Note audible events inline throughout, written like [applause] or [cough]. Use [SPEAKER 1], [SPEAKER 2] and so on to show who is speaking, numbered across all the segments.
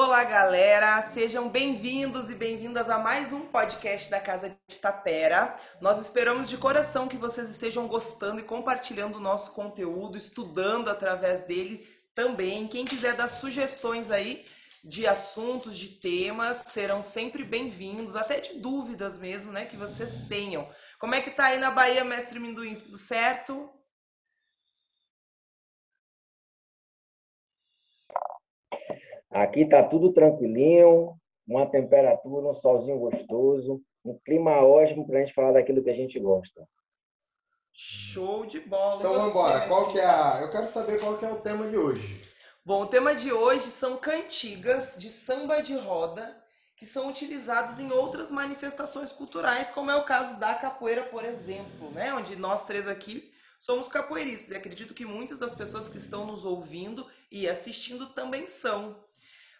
[SPEAKER 1] Olá, galera! Sejam bem-vindos e bem-vindas a mais um podcast da Casa de Tapera. Nós esperamos de coração que vocês estejam gostando e compartilhando o nosso conteúdo, estudando através dele também. Quem quiser dar sugestões aí de assuntos, de temas, serão sempre bem-vindos, até de dúvidas mesmo, né, que vocês tenham. Como é que tá aí na Bahia, mestre Minduim? Tudo certo?
[SPEAKER 2] Aqui está tudo tranquilinho, uma temperatura, um solzinho gostoso, um clima ótimo para a gente falar daquilo que a gente gosta.
[SPEAKER 1] Show de bola.
[SPEAKER 3] Então vamos embora. Qual que é a... Eu quero saber qual que é o tema de hoje.
[SPEAKER 1] Bom, o tema de hoje são cantigas de samba de roda que são utilizadas em outras manifestações culturais, como é o caso da capoeira, por exemplo, né? Onde nós três aqui somos capoeiristas e acredito que muitas das pessoas que estão nos ouvindo e assistindo também são.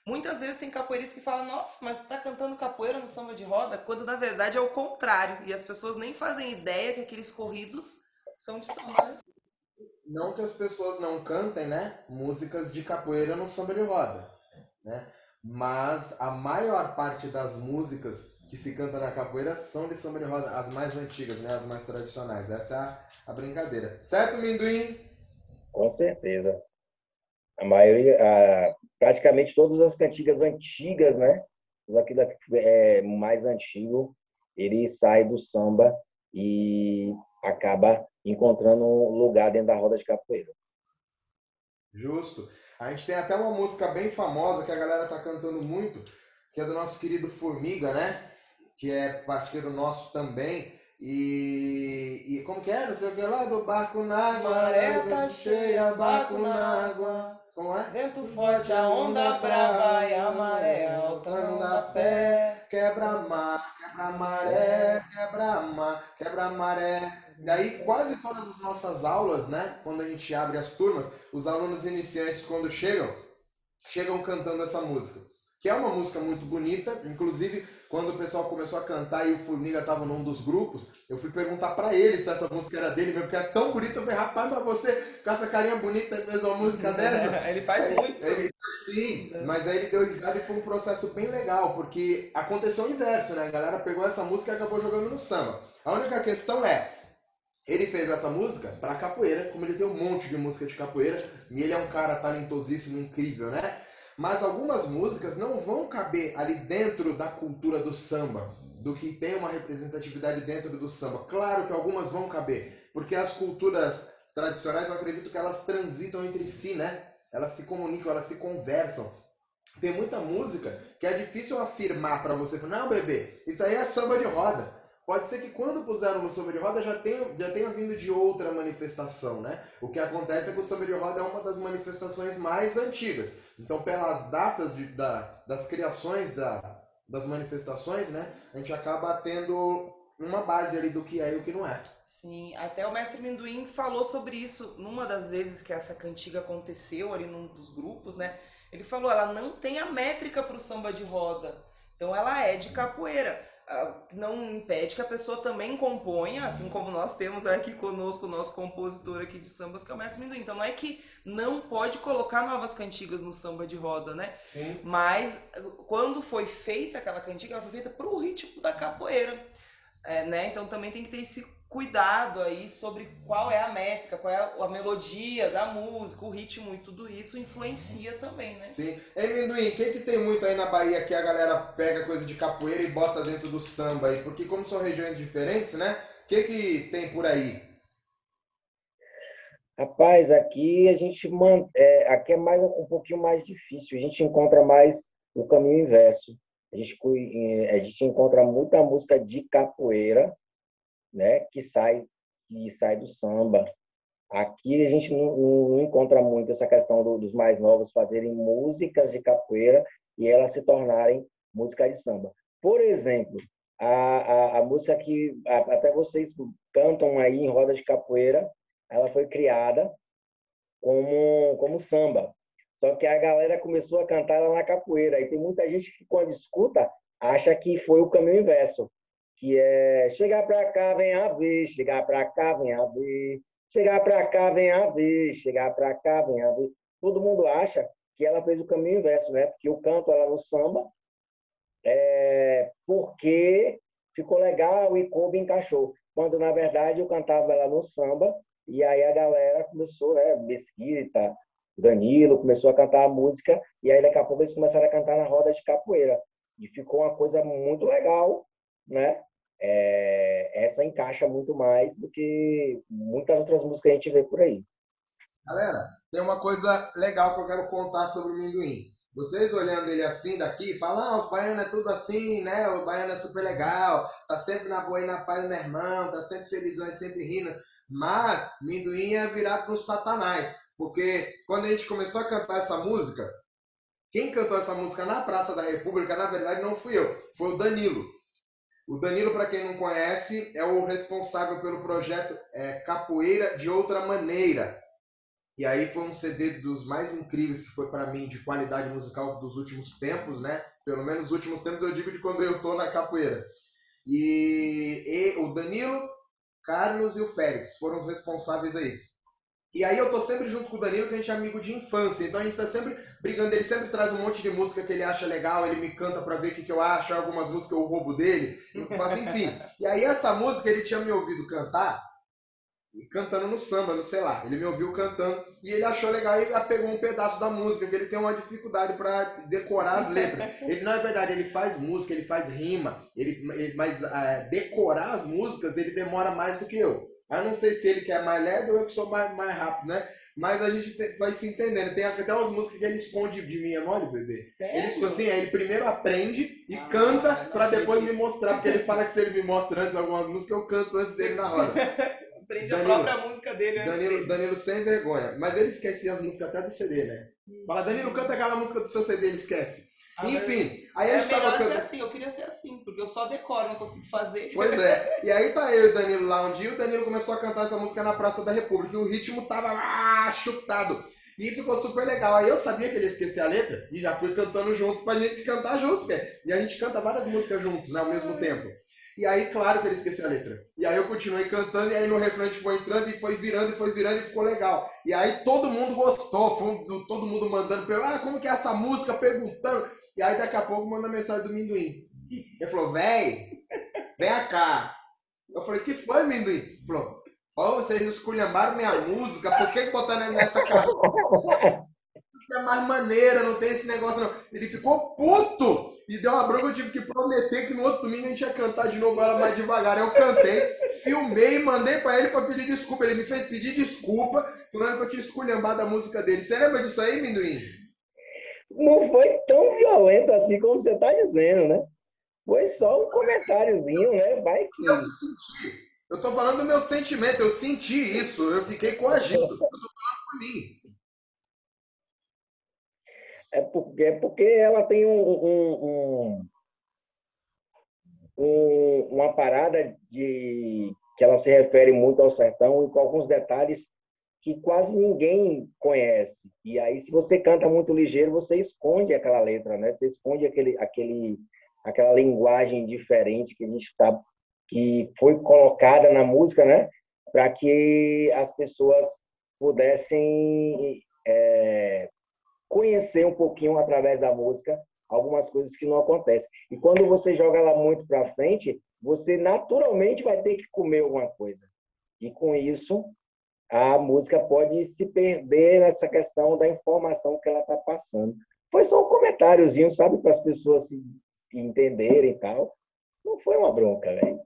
[SPEAKER 1] Muitas vezes tem capoeiristas que falam, nossa, mas você tá cantando capoeira no samba de roda? Quando na verdade é o contrário. E as pessoas nem fazem ideia que aqueles corridos são de samba.
[SPEAKER 3] Não que as pessoas não cantem, né? Músicas de capoeira no samba de roda. Né? Mas a maior parte das músicas que se canta na capoeira são de samba de roda, as mais antigas, né? As mais tradicionais. Essa é a, a brincadeira. Certo, Minduim?
[SPEAKER 2] Com certeza. A maioria, a, praticamente todas as cantigas antigas, né? Tudo aquilo que é mais antigo, ele sai do samba e acaba encontrando um lugar dentro da roda de capoeira.
[SPEAKER 3] Justo. A gente tem até uma música bem famosa que a galera tá cantando muito, que é do nosso querido Formiga, né? Que é parceiro nosso também. E, e como que é? Não sei o que lá do barco na água.
[SPEAKER 1] Maré tá cheia, barco na água.
[SPEAKER 3] Como é?
[SPEAKER 1] Vento forte, a onda brava e a maré alta não dá pé.
[SPEAKER 3] Quebra mar, quebra maré, quebra mar, quebra maré. Daí quase todas as nossas aulas, né? Quando a gente abre as turmas, os alunos iniciantes quando chegam, chegam cantando essa música que é uma música muito bonita. Inclusive, quando o pessoal começou a cantar e o Formiga estava num dos grupos, eu fui perguntar para ele se essa música era dele, porque é tão bonita. Eu falei, rapaz, mas você com essa carinha bonita fez uma música [laughs] dessa?
[SPEAKER 1] ele faz
[SPEAKER 3] aí,
[SPEAKER 1] muito.
[SPEAKER 3] Ele, sim, mas aí ele deu risada e foi um processo bem legal, porque aconteceu o inverso, né? A galera pegou essa música e acabou jogando no samba. A única questão é, ele fez essa música para capoeira, como ele tem um monte de música de capoeira, e ele é um cara talentosíssimo, incrível, né? Mas algumas músicas não vão caber ali dentro da cultura do samba, do que tem uma representatividade dentro do samba. Claro que algumas vão caber, porque as culturas tradicionais, eu acredito que elas transitam entre si, né? Elas se comunicam, elas se conversam. Tem muita música que é difícil afirmar para você, não, bebê, isso aí é samba de roda. Pode ser que quando puseram no samba de roda já tenha, já tenha vindo de outra manifestação, né? O que acontece é que o samba de roda é uma das manifestações mais antigas. Então, pelas datas de, da, das criações da, das manifestações, né? A gente acaba tendo uma base ali do que é e o que não é.
[SPEAKER 1] Sim, até o mestre Minduim falou sobre isso numa das vezes que essa cantiga aconteceu ali num dos grupos, né? Ele falou, ela não tem a métrica para o samba de roda. Então ela é de capoeira não impede que a pessoa também componha, assim como nós temos aqui conosco o nosso compositor aqui de sambas, que é o Mestre Minduim. Então não é que não pode colocar novas cantigas no samba de roda, né?
[SPEAKER 3] Sim.
[SPEAKER 1] Mas quando foi feita aquela cantiga, ela foi feita para o ritmo da capoeira, é, né? Então também tem que ter esse cuidado aí sobre qual é a métrica, qual é a melodia da música, o ritmo e tudo isso influencia também, né?
[SPEAKER 3] Sim. Ei, Minduim, o que, que tem muito aí na Bahia que a galera pega coisa de capoeira e bota dentro do samba aí? Porque como são regiões diferentes, né? O que, que tem por aí?
[SPEAKER 2] Rapaz, aqui a gente man... é, aqui é mais um pouquinho mais difícil. A gente encontra mais o caminho inverso. A gente, é, a gente encontra muita música de capoeira, né, que sai que sai do samba. Aqui a gente não, não encontra muito essa questão do, dos mais novos fazerem músicas de capoeira e elas se tornarem música de samba. Por exemplo, a, a, a música que a, até vocês cantam aí em roda de capoeira, ela foi criada como, como samba. Só que a galera começou a cantar ela na capoeira. E tem muita gente que, quando escuta, acha que foi o caminho inverso que é chegar para cá, vem a ver, chegar para cá, vem a ver, chegar para cá, vem a ver, chegar para cá, vem a ver. Todo mundo acha que ela fez o caminho inverso, né? Porque eu canto ela no samba, é, porque ficou legal e coube encaixou. Quando, na verdade, eu cantava ela no samba, e aí a galera começou, né? Mesquita, Danilo, começou a cantar a música, e aí daqui a pouco eles começaram a cantar na roda de capoeira. E ficou uma coisa muito legal, né? É, essa encaixa muito mais do que muitas outras músicas que a gente vê por aí.
[SPEAKER 3] Galera, tem uma coisa legal que eu quero contar sobre o Minduim. Vocês olhando ele assim daqui, falam, ah, os baianos é tudo assim, né? O baiano é super legal, tá sempre na boa e na paz, meu irmão, tá sempre felizão e sempre rindo. Mas Minduim é virado no satanás. Porque quando a gente começou a cantar essa música, quem cantou essa música na Praça da República, na verdade, não fui eu, foi o Danilo. O Danilo, para quem não conhece, é o responsável pelo projeto é, Capoeira de Outra Maneira, e aí foi um CD dos mais incríveis que foi para mim de qualidade musical dos últimos tempos, né? Pelo menos os últimos tempos eu digo de quando eu tô na capoeira. E, e o Danilo, Carlos e o Félix foram os responsáveis aí. E aí eu tô sempre junto com o Danilo, que a gente é amigo de infância. Então a gente tá sempre brigando. Ele sempre traz um monte de música que ele acha legal, ele me canta pra ver o que, que eu acho, algumas músicas eu roubo dele. Mas enfim. E aí essa música ele tinha me ouvido cantar cantando no samba, no sei lá. Ele me ouviu cantando e ele achou legal e pegou um pedaço da música, que ele tem uma dificuldade para decorar as letras. Ele, na verdade, ele faz música, ele faz rima, ele, mas uh, decorar as músicas ele demora mais do que eu. Eu não sei se ele quer mais lerdo ou eu que sou mais, mais rápido, né? Mas a gente vai se entendendo. Tem até umas músicas que ele esconde de mim, é mole, bebê?
[SPEAKER 1] Sério?
[SPEAKER 3] Ele, assim, ele primeiro aprende e ah, canta para depois me mostrar. Porque ele fala que se ele me mostra antes algumas músicas, eu canto antes dele na roda. [laughs]
[SPEAKER 1] Aprende Danilo, a própria música dele. Né?
[SPEAKER 3] Danilo, Danilo sem vergonha. Mas ele esquece as músicas até do CD, né? Fala, Danilo, canta aquela música do seu CD, ele esquece. Ah, Enfim, aí a gente
[SPEAKER 1] é tava cantando. assim, eu queria ser assim, porque eu só decoro, não consigo fazer.
[SPEAKER 3] Pois é. E aí tá eu e o Danilo lá um dia, o Danilo começou a cantar essa música na Praça da República, e o ritmo tava lá chutado. E ficou super legal. Aí eu sabia que ele ia esquecer a letra e já fui cantando junto pra gente cantar junto, E a gente canta várias músicas juntos, né, ao mesmo tempo. E aí, claro que ele esqueceu a letra. E aí eu continuei cantando, e aí no refrão a gente foi entrando e foi virando e foi virando e ficou legal. E aí todo mundo gostou, foi todo mundo mandando, ah, como que é essa música? Perguntando. E aí daqui a pouco manda mensagem do Minduim. Ele falou, véi, vem cá. Eu falei, que foi, Minduim? Ele falou, ó, oh, vocês esculhambaram minha música, por que botaram nessa caixa? é mais maneira, não tem esse negócio não. Ele ficou puto e deu uma bronca, eu tive que prometer que no outro domingo a gente ia cantar de novo ela mais devagar. Eu cantei, filmei, mandei para ele para pedir desculpa. Ele me fez pedir desculpa, falando que eu tinha esculhambado a música dele. Você lembra disso aí, Minduim?
[SPEAKER 2] Não foi tão violento assim como você tá dizendo, né? Foi só um comentáriozinho, né? Vai que.
[SPEAKER 3] Eu senti. Eu tô falando do meu sentimento, eu senti isso, eu fiquei coagido. Eu tô falando por mim.
[SPEAKER 2] É porque, é porque ela tem um, um, um, uma parada de que ela se refere muito ao sertão e com alguns detalhes que quase ninguém conhece. E aí, se você canta muito ligeiro, você esconde aquela letra, né? Você esconde aquele, aquele, aquela linguagem diferente que a gente tá, que foi colocada na música, né? Para que as pessoas pudessem é, conhecer um pouquinho através da música algumas coisas que não acontecem. E quando você joga ela muito para frente, você naturalmente vai ter que comer alguma coisa. E com isso, a música pode se perder nessa questão da informação que ela está passando. Foi só um comentáriozinho, sabe, para as pessoas se entenderem e tal. Não foi uma bronca, velho.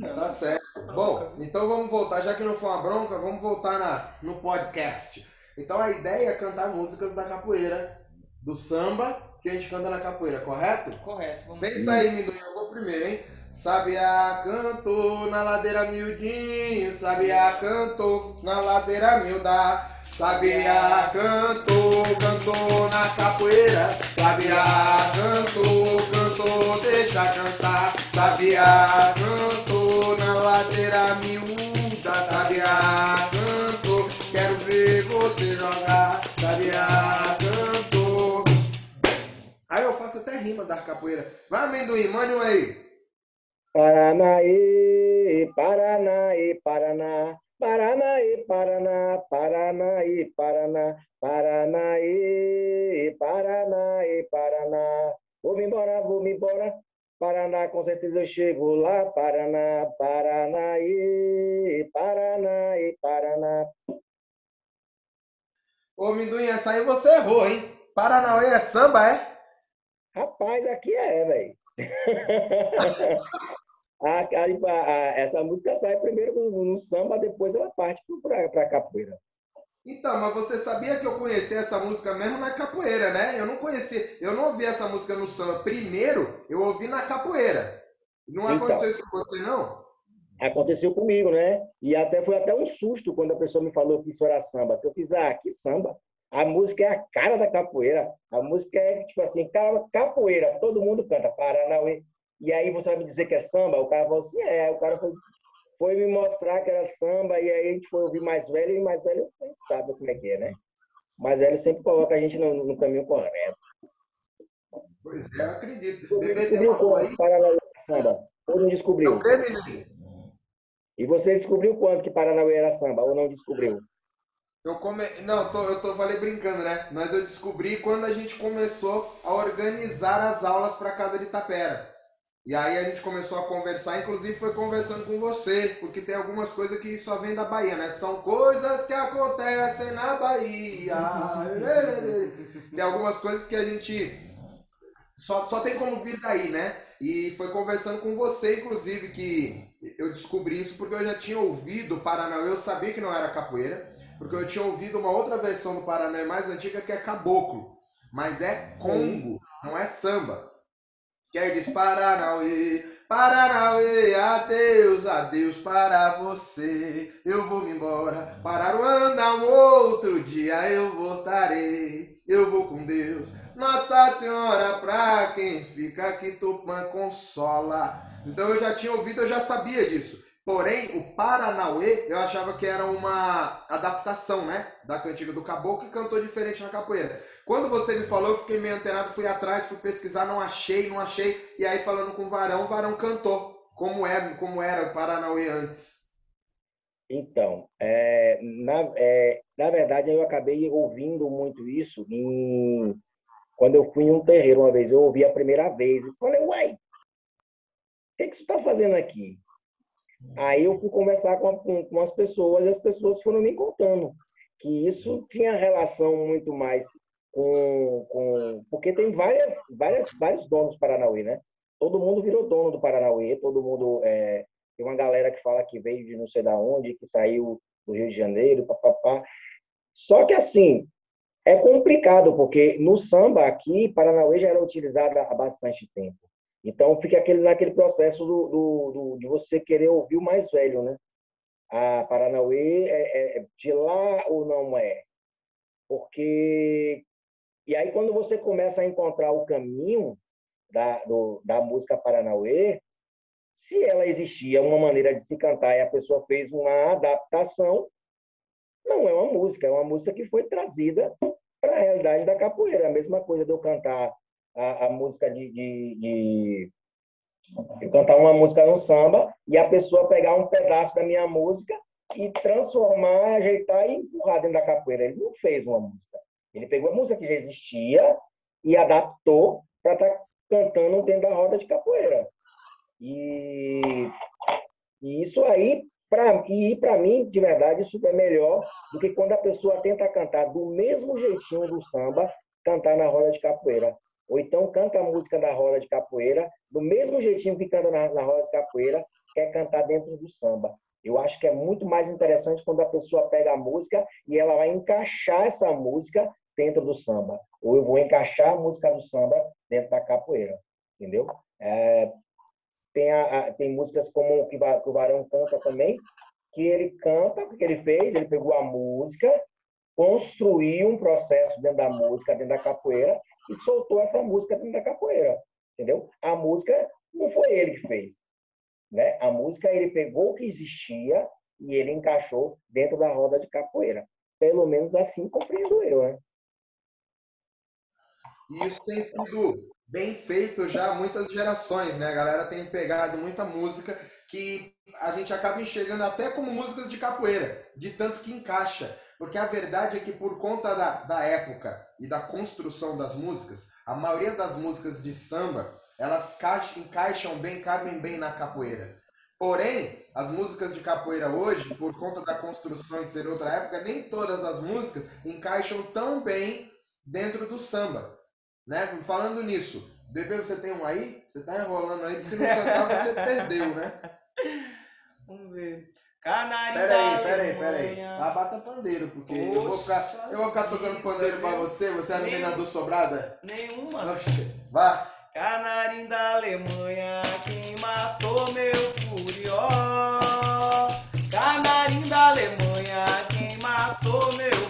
[SPEAKER 3] Tá certo. Bom, então vamos voltar, já que não foi uma bronca, vamos voltar na, no podcast. Então a ideia é cantar músicas da capoeira, do samba, que a gente canta na capoeira, correto?
[SPEAKER 1] Correto.
[SPEAKER 3] Vamos Pensa aí, Minduim, eu vou primeiro, hein? Sabiá cantou na ladeira miudinho, Sabiá cantou na ladeira miúda. Sabiá cantou, cantou na capoeira, Sabiá cantou, cantou, deixa cantar. Sabiá cantou na ladeira miúda, Sabiá você jogar, sabiá cantou. Aí eu faço até rima da capoeira. Vai, amendoim, mande um aí.
[SPEAKER 2] Paranaê, Paranaê, Paraná, Paranaí, Paraná, Paranaí, Paraná, Paranaí, Paranaí, Paraná. Vou-me embora, vou-me embora. Paraná, com certeza eu chego lá. Paraná, Paranaí, Paranaí, Paraná.
[SPEAKER 3] Ô, Minduinha, essa aí você errou, hein? Paranauê é samba, é?
[SPEAKER 2] Rapaz, aqui é, velho. [laughs] essa música sai primeiro no, samba, depois ela parte para a capoeira.
[SPEAKER 3] Então, mas você sabia que eu conheci essa música mesmo na capoeira, né? Eu não conheci, eu não ouvi essa música no samba. Primeiro, eu ouvi na capoeira. Não então, aconteceu isso com você, não?
[SPEAKER 2] Aconteceu comigo, né? E até foi até um susto quando a pessoa me falou que isso era samba. Que eu fiz, ah, que samba? A música é a cara da capoeira. A música é tipo assim, capoeira, todo mundo canta, Paranauê. E aí você vai me dizer que é samba? O cara falou assim, é. O cara foi foi me mostrar que era samba, e aí a gente foi ouvir mais velho, e mais velho a gente sabe como é que é, né? Mais velho sempre coloca a gente no, no caminho correto.
[SPEAKER 3] Pois é, eu acredito.
[SPEAKER 2] Você descobriu quando Paranauê era samba? Ou não descobriu? Terminei. E você descobriu quando que Paranauê era samba, ou não descobriu?
[SPEAKER 3] Eu come... Não, tô, eu tô, falei brincando, né? Mas eu descobri quando a gente começou a organizar as aulas para casa de Tapera. E aí a gente começou a conversar, inclusive foi conversando com você, porque tem algumas coisas que só vem da Bahia, né? São coisas que acontecem na Bahia. [laughs] tem algumas coisas que a gente só, só tem como vir daí, né? E foi conversando com você, inclusive, que eu descobri isso porque eu já tinha ouvido Paraná, eu sabia que não era capoeira, porque eu tinha ouvido uma outra versão do Paraná mais antiga que é caboclo, mas é congo, não é samba. Que aí diz Paranauê, Paranauê, adeus, adeus para você. Eu vou me embora para Ruanda, um outro dia eu voltarei. Eu vou com Deus, Nossa Senhora, pra quem fica aqui, Tupã consola. Então eu já tinha ouvido, eu já sabia disso. Porém, o Paranauê, eu achava que era uma adaptação, né? Da cantiga do caboclo e cantou diferente na capoeira. Quando você me falou, eu fiquei meio antenado, fui atrás, fui pesquisar, não achei, não achei. E aí, falando com o Varão, o Varão cantou. Como, é, como era o Paranauê antes?
[SPEAKER 2] Então, é, na, é, na verdade, eu acabei ouvindo muito isso em, quando eu fui em um terreiro uma vez. Eu ouvi a primeira vez e falei, uai, o que, que você está fazendo aqui? Aí eu fui conversar com, com, com as pessoas e as pessoas foram me contando que isso tinha relação muito mais com, com porque tem várias, várias, vários donos do Paranauê, né? Todo mundo virou dono do Paranauê, todo mundo é, tem uma galera que fala que veio de não sei da onde, que saiu do Rio de Janeiro, papapá. Só que assim é complicado porque no samba aqui Paranauê já era utilizado há bastante tempo. Então fica aquele, naquele processo do, do, do, de você querer ouvir o mais velho, né? A Paranauê é, é de lá ou não é? Porque e aí quando você começa a encontrar o caminho da, do, da música Paranauê, se ela existia uma maneira de se cantar e a pessoa fez uma adaptação, não é uma música, é uma música que foi trazida para a realidade da capoeira. A mesma coisa de eu cantar a, a música de, de, de, de, cantar uma música no samba e a pessoa pegar um pedaço da minha música e transformar, ajeitar e empurrar dentro da capoeira. Ele não fez uma música. Ele pegou a música que já existia e adaptou para estar tá cantando dentro da roda de capoeira. E, e isso aí, e para mim, de verdade, isso é melhor do que quando a pessoa tenta cantar do mesmo jeitinho do samba, cantar na roda de capoeira. Ou então canta a música da roda de capoeira, do mesmo jeitinho que canta na, na roda de capoeira, quer cantar dentro do samba. Eu acho que é muito mais interessante quando a pessoa pega a música e ela vai encaixar essa música dentro do samba. Ou eu vou encaixar a música do samba dentro da capoeira. Entendeu? É, tem, a, a, tem músicas como que, que o Varão canta também, que ele canta, que ele fez? Ele pegou a música, construiu um processo dentro da música, dentro da capoeira, e soltou essa música da capoeira, entendeu? A música não foi ele que fez, né? A música ele pegou o que existia e ele encaixou dentro da roda de capoeira. Pelo menos assim compreendo eu, né?
[SPEAKER 3] Isso tem sido bem feito já há muitas gerações, né? A galera tem pegado muita música que a gente acaba enxergando até como músicas de capoeira, de tanto que encaixa. Porque a verdade é que por conta da, da época e da construção das músicas, a maioria das músicas de samba, elas encaixam bem, cabem bem na capoeira. Porém, as músicas de capoeira hoje, por conta da construção e ser outra época, nem todas as músicas encaixam tão bem dentro do samba. Né? Falando nisso, Bebê, você tem um aí? Você tá enrolando aí, porque se não cantar, você [laughs] perdeu, né?
[SPEAKER 1] Vamos ver. Canarinho
[SPEAKER 3] Peraí, peraí, peraí. Abata pandeiro, porque eu vou ficar, eu vou ficar tocando pandeiro pra você. Você é a menina do sobrada?
[SPEAKER 1] Nenhuma.
[SPEAKER 3] Oxe, vá.
[SPEAKER 1] Canarim da Alemanha, quem matou meu furió. Canarim da Alemanha, quem matou meu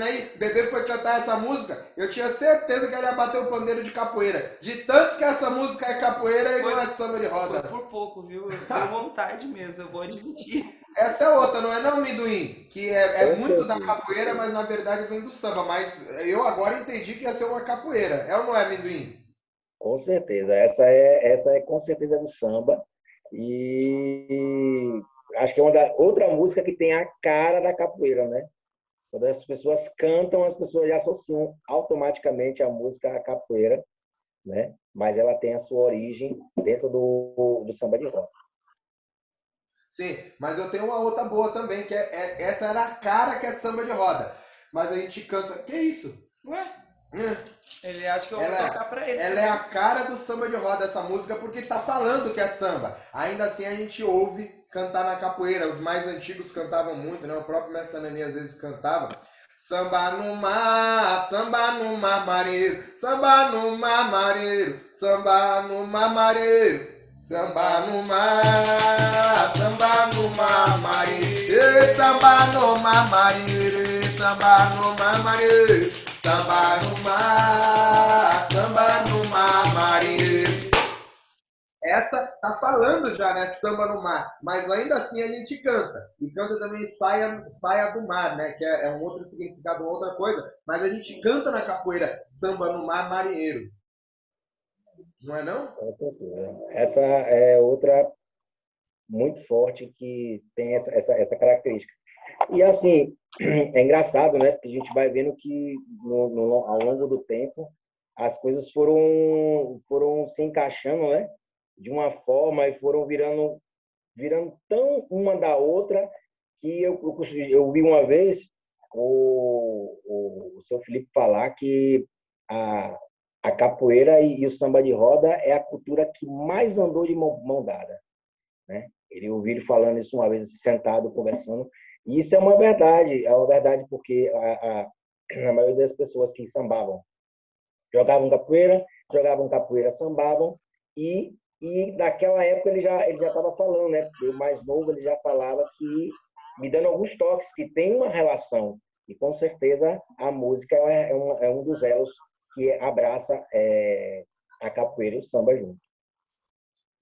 [SPEAKER 3] vendo aí? Bebê foi cantar essa música, eu tinha certeza que ele ia bater o pandeiro de capoeira. De tanto que essa música é capoeira e
[SPEAKER 1] Foi-
[SPEAKER 3] não é samba de
[SPEAKER 1] Foi
[SPEAKER 3] roda.
[SPEAKER 1] por pouco, viu? Eu tenho [laughs] vontade mesmo, eu vou admitir.
[SPEAKER 3] Essa é outra, não é não, amendoim? Que é, é muito da
[SPEAKER 2] certeza.
[SPEAKER 3] capoeira, mas na verdade vem do samba. Mas eu agora entendi que ia ser uma capoeira. É ou não é, amendoim?
[SPEAKER 2] Com certeza. Essa é, essa é com certeza do samba. E acho que é uma da, outra música que tem a cara da capoeira, né? Quando as pessoas cantam, as pessoas já associam automaticamente a música à capoeira, né? Mas ela tem a sua origem dentro do, do samba de roda.
[SPEAKER 3] Sim, mas eu tenho uma outra boa também, que é, é- essa era a cara que é samba de roda. Mas a gente canta. Que isso?
[SPEAKER 1] Ué,
[SPEAKER 3] Hum,
[SPEAKER 1] ele acha que eu vou
[SPEAKER 3] Ela-
[SPEAKER 1] tocar pra ele.
[SPEAKER 3] Ela é a cara do samba de roda, essa música, porque tá falando que é samba. Ainda assim a gente ouve cantar na capoeira. Os mais antigos cantavam muito, né? O próprio Mestre Anani às vezes cantava. Samba no mar, samba no mar mareiro, samba no mar samba no mar. Samba no mar, samba no mar samba no mar mareiro, samba no mar mareiro, samba no mar, tá falando já, né? Samba no mar. Mas ainda assim a gente canta. E canta também saia, saia do mar, né? Que é, é um outro significado, uma outra coisa. Mas a gente canta na capoeira samba no mar marinheiro. Não é não?
[SPEAKER 2] Essa é outra muito forte que tem essa, essa, essa característica. E assim, [clears throat] é engraçado, né? Porque a gente vai vendo que no, no, ao longo do tempo as coisas foram, foram se encaixando, né? De uma forma e foram virando, virando tão uma da outra que eu, eu, eu vi uma vez o, o, o seu Felipe falar que a, a capoeira e, e o samba de roda é a cultura que mais andou de mão, mão dada. Né? Ele ouviu ele falando isso uma vez, sentado, conversando. E isso é uma verdade, é uma verdade porque a, a, a maioria das pessoas que sambavam jogavam capoeira, jogavam capoeira, sambavam, e, e naquela época ele já ele já estava falando, né? O mais novo ele já falava que me dando alguns toques que tem uma relação e com certeza a música é, é, um, é um dos elos que abraça é, a capoeira e o samba junto.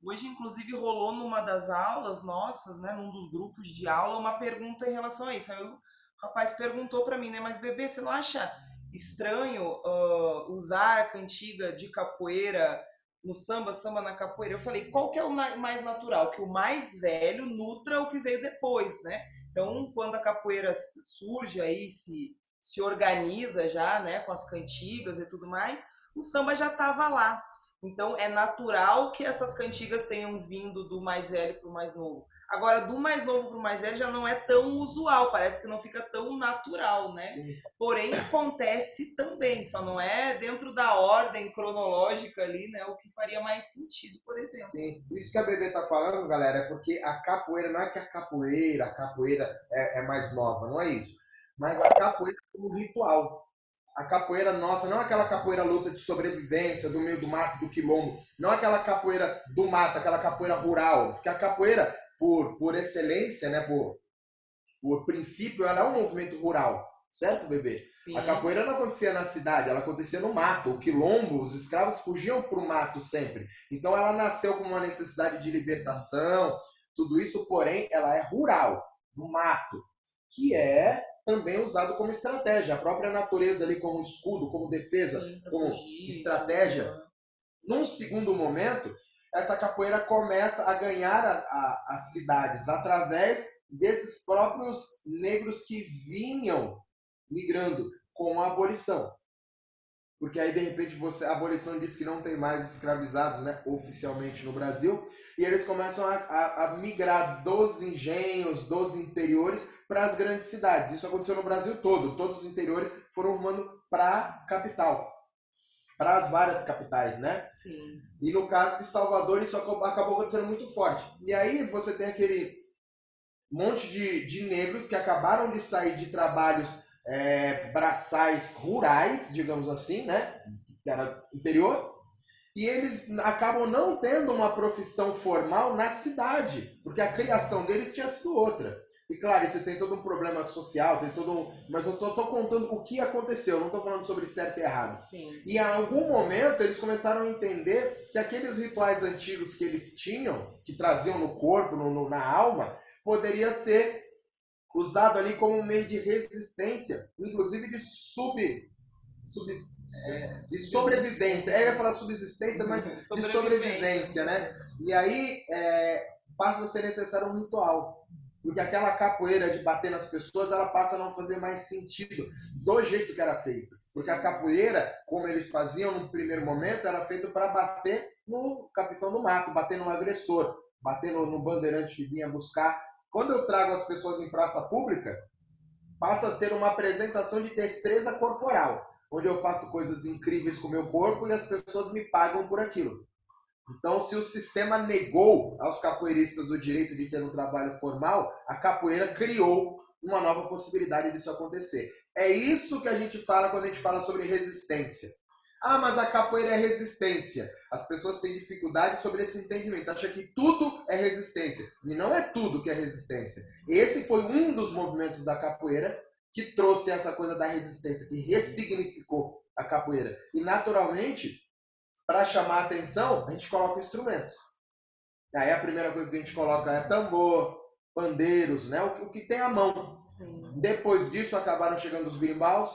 [SPEAKER 1] Hoje, inclusive, rolou numa das aulas nossas, né, num dos grupos de aula, uma pergunta em relação a isso. Aí o rapaz perguntou para mim, né, mas bebê, você não acha estranho uh, usar a cantiga de capoeira no samba, samba na capoeira? Eu falei, qual que é o mais natural? Que o mais velho nutra o que veio depois, né? Então, quando a capoeira surge aí, se, se organiza já, né, com as cantigas e tudo mais, o samba já estava lá. Então é natural que essas cantigas tenham vindo do mais velho para o mais novo. Agora, do mais novo para o mais velho já não é tão usual, parece que não fica tão natural, né?
[SPEAKER 3] Sim.
[SPEAKER 1] Porém, acontece também, só não é dentro da ordem cronológica ali, né? O que faria mais sentido, por exemplo.
[SPEAKER 3] Sim. Isso que a Bebê tá falando, galera, é porque a capoeira, não é que a capoeira, a capoeira é, é mais nova, não é isso. Mas a capoeira é um ritual. a capoeira nossa, não aquela capoeira luta de sobrevivência do meio do mato, do quilombo, não aquela capoeira do mato, aquela capoeira rural, porque a capoeira, por, por excelência, né, por, por princípio, ela é um movimento rural. Certo, bebê? Sim. A capoeira não acontecia na cidade, ela acontecia no mato. O quilombo, os escravos fugiam para o mato sempre. Então ela nasceu com uma necessidade de libertação, tudo isso, porém, ela é rural, no mato, que é também usado como estratégia. A própria natureza ali como escudo, como defesa, Sim, como fugir, estratégia. Num segundo momento, essa capoeira começa a ganhar a, a, as cidades através desses próprios negros que vinham migrando com a abolição. Porque aí, de repente, você, a abolição diz que não tem mais escravizados né, oficialmente no Brasil, e eles começam a, a, a migrar dos engenhos, dos interiores, para as grandes cidades. Isso aconteceu no Brasil todo. Todos os interiores foram rumando para a capital. Para as várias capitais, né?
[SPEAKER 1] Sim.
[SPEAKER 3] E no caso de Salvador, isso acabou acontecendo muito forte. E aí você tem aquele monte de, de negros que acabaram de sair de trabalhos é, braçais rurais, digamos assim, né? Que era interior. E eles acabam não tendo uma profissão formal na cidade, porque a criação deles tinha sido outra. E claro, você tem todo um problema social, tem todo um. Mas eu tô, tô contando o que aconteceu, não tô falando sobre certo e errado.
[SPEAKER 1] Sim.
[SPEAKER 3] E em algum momento eles começaram a entender que aqueles rituais antigos que eles tinham, que traziam no corpo, no, no, na alma, poderia ser usado ali como um meio de resistência, inclusive de sub, sub é, de sobrevivência. É, eu ia falar subsistência, mas sobrevivência. de sobrevivência, né? E aí é, passa a ser necessário um ritual. Porque aquela capoeira de bater nas pessoas, ela passa a não fazer mais sentido do jeito que era feito. Porque a capoeira, como eles faziam no primeiro momento, era feito para bater no capitão do mato, bater no agressor, bater no, no bandeirante que vinha buscar quando eu trago as pessoas em praça pública, passa a ser uma apresentação de destreza corporal, onde eu faço coisas incríveis com o meu corpo e as pessoas me pagam por aquilo. Então, se o sistema negou aos capoeiristas o direito de ter um trabalho formal, a capoeira criou uma nova possibilidade disso acontecer. É isso que a gente fala quando a gente fala sobre resistência. Ah, mas a capoeira é resistência. As pessoas têm dificuldade sobre esse entendimento. Acham que tudo é resistência. E não é tudo que é resistência. Esse foi um dos movimentos da capoeira que trouxe essa coisa da resistência, que ressignificou a capoeira. E naturalmente, para chamar a atenção, a gente coloca instrumentos. Aí a primeira coisa que a gente coloca é tambor, pandeiros, né? o, que, o que tem à mão. Sim. Depois disso acabaram chegando os birimbaus,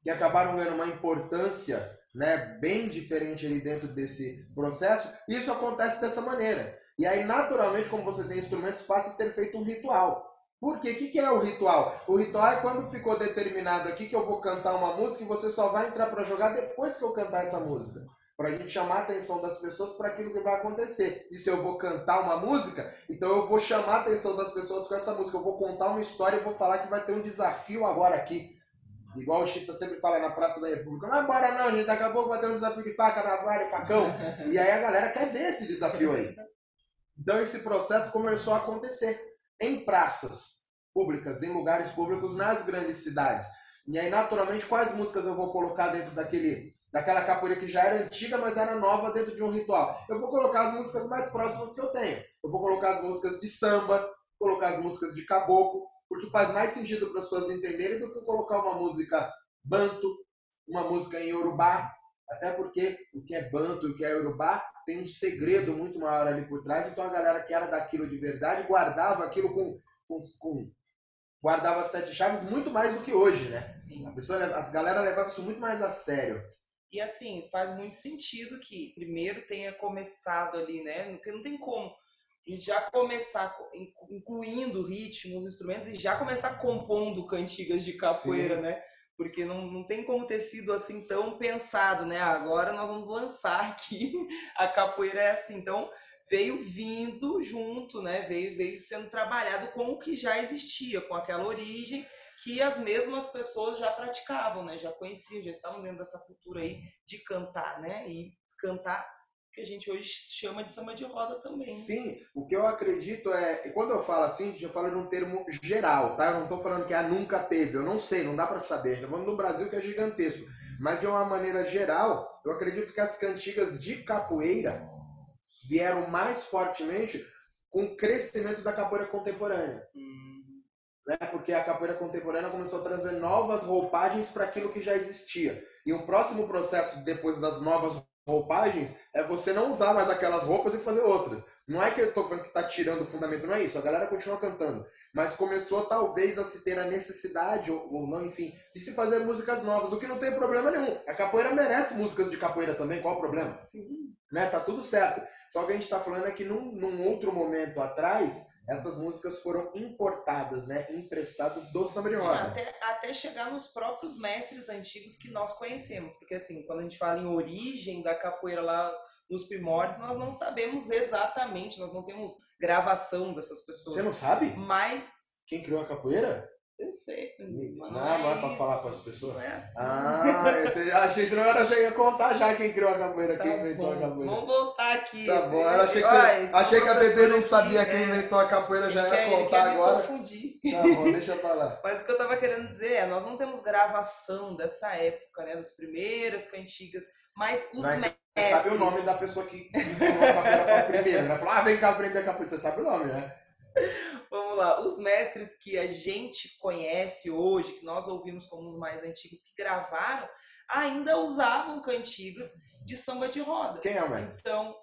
[SPEAKER 3] que acabaram ganhando uma importância né, bem diferente ali dentro desse processo. Isso acontece dessa maneira. E aí, naturalmente, como você tem instrumentos, passa a ser feito um ritual. Por quê? O que é o ritual? O ritual é quando ficou determinado aqui que eu vou cantar uma música e você só vai entrar para jogar depois que eu cantar essa música. Para a gente chamar a atenção das pessoas para aquilo que vai acontecer. E se eu vou cantar uma música, então eu vou chamar a atenção das pessoas com essa música. Eu vou contar uma história e vou falar que vai ter um desafio agora aqui. Igual o Chita sempre fala na Praça da República. Não bora não, gente. Daqui a pouco vai ter um desafio de faca, navalha e facão. [laughs] e aí a galera quer ver esse desafio aí. Então esse processo começou a acontecer em praças públicas, em lugares públicos, nas grandes cidades. E aí, naturalmente, quais músicas eu vou colocar dentro daquele, daquela capoeira que já era antiga, mas era nova dentro de um ritual? Eu vou colocar as músicas mais próximas que eu tenho. Eu vou colocar as músicas de samba, colocar as músicas de caboclo, porque faz mais sentido para as pessoas entenderem do que colocar uma música banto, uma música em Yorubá, até porque o que é banto e o que é Yorubá tem um segredo muito maior ali por trás, então a galera que era daquilo de verdade guardava aquilo com, com, com guardava as sete chaves muito mais do que hoje, né? Sim. A pessoa, as galera levava isso muito mais a sério.
[SPEAKER 1] E assim, faz muito sentido que primeiro tenha começado ali, né? Porque não tem como e já começar incluindo ritmos, instrumentos e já começar compondo cantigas de capoeira, Sim. né? Porque não, não tem como ter sido assim tão pensado, né? Agora nós vamos lançar aqui [laughs] a capoeira é assim. Então veio vindo junto, né? Veio, veio sendo trabalhado com o que já existia, com aquela origem que as mesmas pessoas já praticavam, né? Já conheciam, já estavam dentro dessa cultura aí de cantar, né? E cantar que a gente hoje chama de samba de roda também.
[SPEAKER 3] Sim, o que eu acredito é. e Quando eu falo assim, eu falo num termo geral, tá? Eu não tô falando que a nunca teve, eu não sei, não dá pra saber. Eu falando no Brasil que é gigantesco. Mas de uma maneira geral, eu acredito que as cantigas de capoeira vieram mais fortemente com o crescimento da capoeira contemporânea.
[SPEAKER 1] Hum,
[SPEAKER 3] né? Porque a capoeira contemporânea começou a trazer novas roupagens para aquilo que já existia. E o próximo processo depois das novas roupagens é você não usar mais aquelas roupas e fazer outras. Não é que eu tô falando que tá tirando o fundamento, não é isso. A galera continua cantando. Mas começou talvez a se ter a necessidade, ou, ou não, enfim, de se fazer músicas novas, o que não tem problema nenhum. A capoeira merece músicas de capoeira também, qual o problema?
[SPEAKER 1] sim.
[SPEAKER 3] né? Tá tudo certo. Só que a gente tá falando é que num, num outro momento atrás, essas músicas foram importadas, né? Emprestadas do samba de roda.
[SPEAKER 1] Até, até chegar nos próprios mestres antigos que nós conhecemos. Porque assim, quando a gente fala em origem da capoeira lá nos primórdios, nós não sabemos exatamente, nós não temos gravação dessas pessoas.
[SPEAKER 3] Você não sabe
[SPEAKER 1] Mas
[SPEAKER 3] quem criou a capoeira?
[SPEAKER 1] Eu sei. Mas
[SPEAKER 3] Não, não é pra falar para as pessoas.
[SPEAKER 1] Não é assim.
[SPEAKER 3] Ah, eu achei que não era, que ia contar já quem criou a capoeira,
[SPEAKER 1] Tá
[SPEAKER 3] quem inventou
[SPEAKER 1] bom.
[SPEAKER 3] a capoeira.
[SPEAKER 1] Vamos voltar aqui.
[SPEAKER 3] Tá
[SPEAKER 1] esse-
[SPEAKER 3] bom, eu achei que, você-
[SPEAKER 1] esse
[SPEAKER 3] achei que a bebê não
[SPEAKER 1] aqui,
[SPEAKER 3] sabia quem
[SPEAKER 1] é,
[SPEAKER 3] inventou a capoeira, já ia
[SPEAKER 1] quer-
[SPEAKER 3] contar
[SPEAKER 1] quer me
[SPEAKER 3] agora.
[SPEAKER 1] confundir.
[SPEAKER 3] Tá bom, deixa eu falar. [laughs]
[SPEAKER 1] Mas o que eu tava querendo dizer é, nós não temos gravação dessa época, né? Das primeiras cantigas, mas os
[SPEAKER 3] Mas
[SPEAKER 1] mestres...
[SPEAKER 3] Você sabe o nome da pessoa que ensinou a capoeira pra primeiro, né? Falou, ah, vem cá aprender a capoeira. Você sabe o nome, né? [laughs]
[SPEAKER 1] Vamos lá, os mestres que a gente conhece hoje, que nós ouvimos como os mais antigos, que gravaram, ainda usavam cantigas de samba de roda.
[SPEAKER 3] Quem é o mestre?
[SPEAKER 1] Então,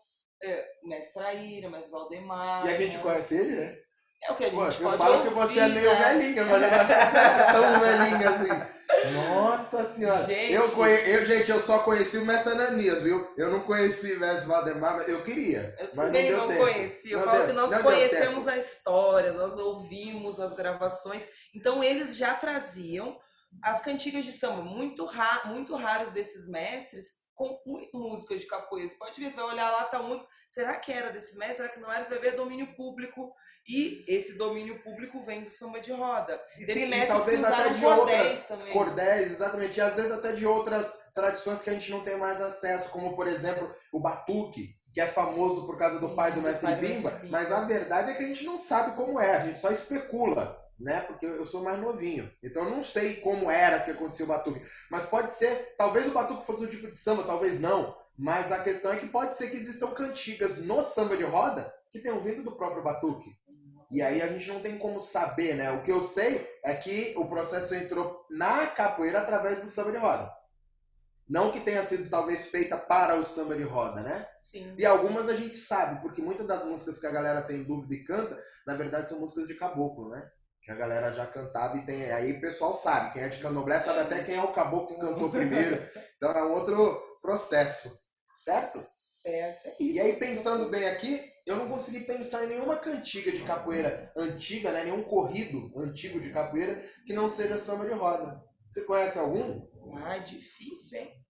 [SPEAKER 1] é, o mestre Traíra, mestre Valdemar...
[SPEAKER 3] E a gente
[SPEAKER 1] né?
[SPEAKER 3] conhece ele, né?
[SPEAKER 1] É o que a gente
[SPEAKER 3] eu
[SPEAKER 1] pode
[SPEAKER 3] falo que
[SPEAKER 1] ouvir,
[SPEAKER 3] você é meio
[SPEAKER 1] né?
[SPEAKER 3] velhinha, mas eu não que era tão velhinha assim. Nossa senhora.
[SPEAKER 1] Gente.
[SPEAKER 3] Eu, conhe... eu, gente, eu só conheci o Mestre Ananias, viu? Eu não conheci o Mestre Valdemar, mas eu queria.
[SPEAKER 1] Eu
[SPEAKER 3] mas
[SPEAKER 1] também
[SPEAKER 3] não
[SPEAKER 1] não, conheci. Eu
[SPEAKER 3] Não
[SPEAKER 1] falo
[SPEAKER 3] deu-
[SPEAKER 1] que nós conhecemos a história, nós ouvimos as gravações. Então eles já traziam as cantigas de samba, muito, ra muito raros desses mestres compõem músicas de capoeira. Você pode ver, você vai olhar lá, tá a música. Será que era desse mestre? Será que não era? Você vai ver domínio público. E esse domínio público vem do samba de roda.
[SPEAKER 3] E
[SPEAKER 1] Teve
[SPEAKER 3] sim, talvez até de
[SPEAKER 1] cordéis
[SPEAKER 3] outras.
[SPEAKER 1] também.
[SPEAKER 3] Cordéis, exatamente. E às vezes até de outras tradições que a gente não tem mais acesso, como por exemplo o batuque, que é famoso por causa do
[SPEAKER 1] Sim,
[SPEAKER 3] pai do
[SPEAKER 1] do
[SPEAKER 3] mestre
[SPEAKER 1] pai do mestre Bimba.
[SPEAKER 3] mas a verdade é que a gente não sabe como é, a gente só especula. Né? Porque eu sou mais novinho. Então eu não sei como era que acontecia o batuque. Mas pode ser, talvez o batuque fosse um tipo de samba, talvez não. Mas a questão é que pode ser que existam cantigas no samba de roda que tenham vindo do próprio batuque. E aí a gente não tem como saber, né? O que eu sei é que o processo entrou na capoeira através do samba de roda. Não que tenha sido talvez feita para o samba de roda, né?
[SPEAKER 1] Sim.
[SPEAKER 3] E algumas a gente sabe, porque muitas das músicas que a galera tem dúvida e canta, na verdade são músicas de caboclo, né? Que a galera já cantava e tem. Aí o pessoal sabe, quem é de candomblé sabe até quem é o caboclo que cantou primeiro. Então é um outro processo, certo?
[SPEAKER 1] Certo, é isso.
[SPEAKER 3] E aí, pensando bem aqui, eu não consegui pensar em nenhuma cantiga de capoeira antiga, né? Nenhum corrido antigo de capoeira que não seja samba de roda. Você conhece algum?
[SPEAKER 1] Ah, difícil, hein?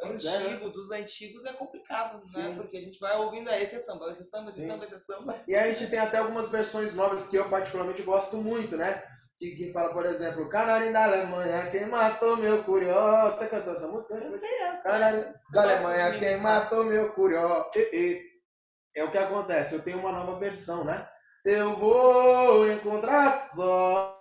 [SPEAKER 3] Pois é,
[SPEAKER 1] Antigo, dos antigos é complicado, né?
[SPEAKER 3] Sim.
[SPEAKER 1] Porque a gente vai ouvindo, ah, esse é samba, esse é samba, esse é samba, esse é samba.
[SPEAKER 3] E a gente tem até algumas versões novas que eu particularmente gosto muito, né? Que, que fala, por exemplo, Canarim da Alemanha, quem matou meu curió. Você cantou essa música?
[SPEAKER 1] Eu tenho essa.
[SPEAKER 3] Canarim da Alemanha, quem
[SPEAKER 1] mim?
[SPEAKER 3] matou meu curió. E, e. É o que acontece, eu tenho uma nova versão, né? Eu vou encontrar só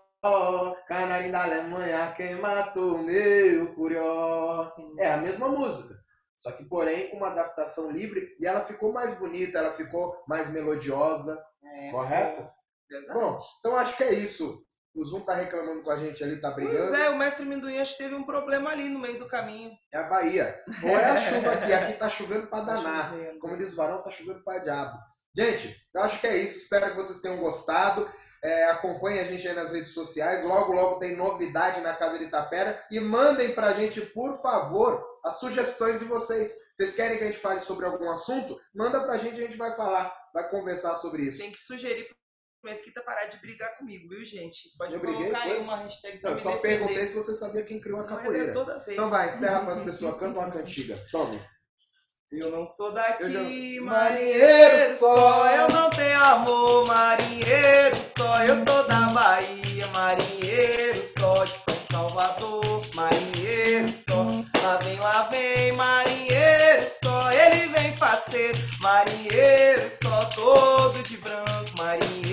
[SPEAKER 3] Canarim da Alemanha, quem matou meu curió.
[SPEAKER 1] Sim.
[SPEAKER 3] É a mesma música. Só que, porém, com uma adaptação livre e ela ficou mais bonita, ela ficou mais melodiosa,
[SPEAKER 1] É,
[SPEAKER 3] correto?
[SPEAKER 1] verdade.
[SPEAKER 3] Bom, então acho que é isso. O Zoom tá reclamando com a gente ali, tá brigando.
[SPEAKER 1] Pois é, o mestre Minduim acho que teve um problema ali no meio do caminho.
[SPEAKER 3] É a Bahia. Ou é a chuva aqui. Aqui tá chovendo pra [laughs]
[SPEAKER 1] Tá
[SPEAKER 3] danar.
[SPEAKER 1] chovendo.
[SPEAKER 3] Como diz o Varão, tá chovendo pra diabo. Gente, eu acho que é isso. Espero que vocês tenham gostado. É, acompanhem a gente aí nas redes sociais. Logo, logo tem novidade na Casa de Itapera. E mandem pra gente, por favor, as sugestões de vocês. Vocês querem que a gente fale sobre algum assunto? Manda pra gente e a gente vai falar, vai conversar sobre isso.
[SPEAKER 1] Tem que sugerir pro Mesquita parar de brigar comigo, viu, gente? Pode
[SPEAKER 3] Eu briguei,
[SPEAKER 1] colocar aí
[SPEAKER 3] foi?
[SPEAKER 1] uma hashtag pra
[SPEAKER 3] Eu só
[SPEAKER 1] defender.
[SPEAKER 3] perguntei se você sabia quem criou a
[SPEAKER 1] é
[SPEAKER 3] capoeira. Então vai, encerra para as pessoas, canta uma cantiga. Tome.
[SPEAKER 1] Eu não sou daqui,
[SPEAKER 3] já...
[SPEAKER 1] marinheiro só. Eu não tenho amor, marinheiro só. Eu sou da Bahia, marinheiro só. De São Salvador, marinheiro só. Lá vem, lá vem, marinheiro só. Ele vem fazer, marinheiro só. Todo de branco, marinheiro.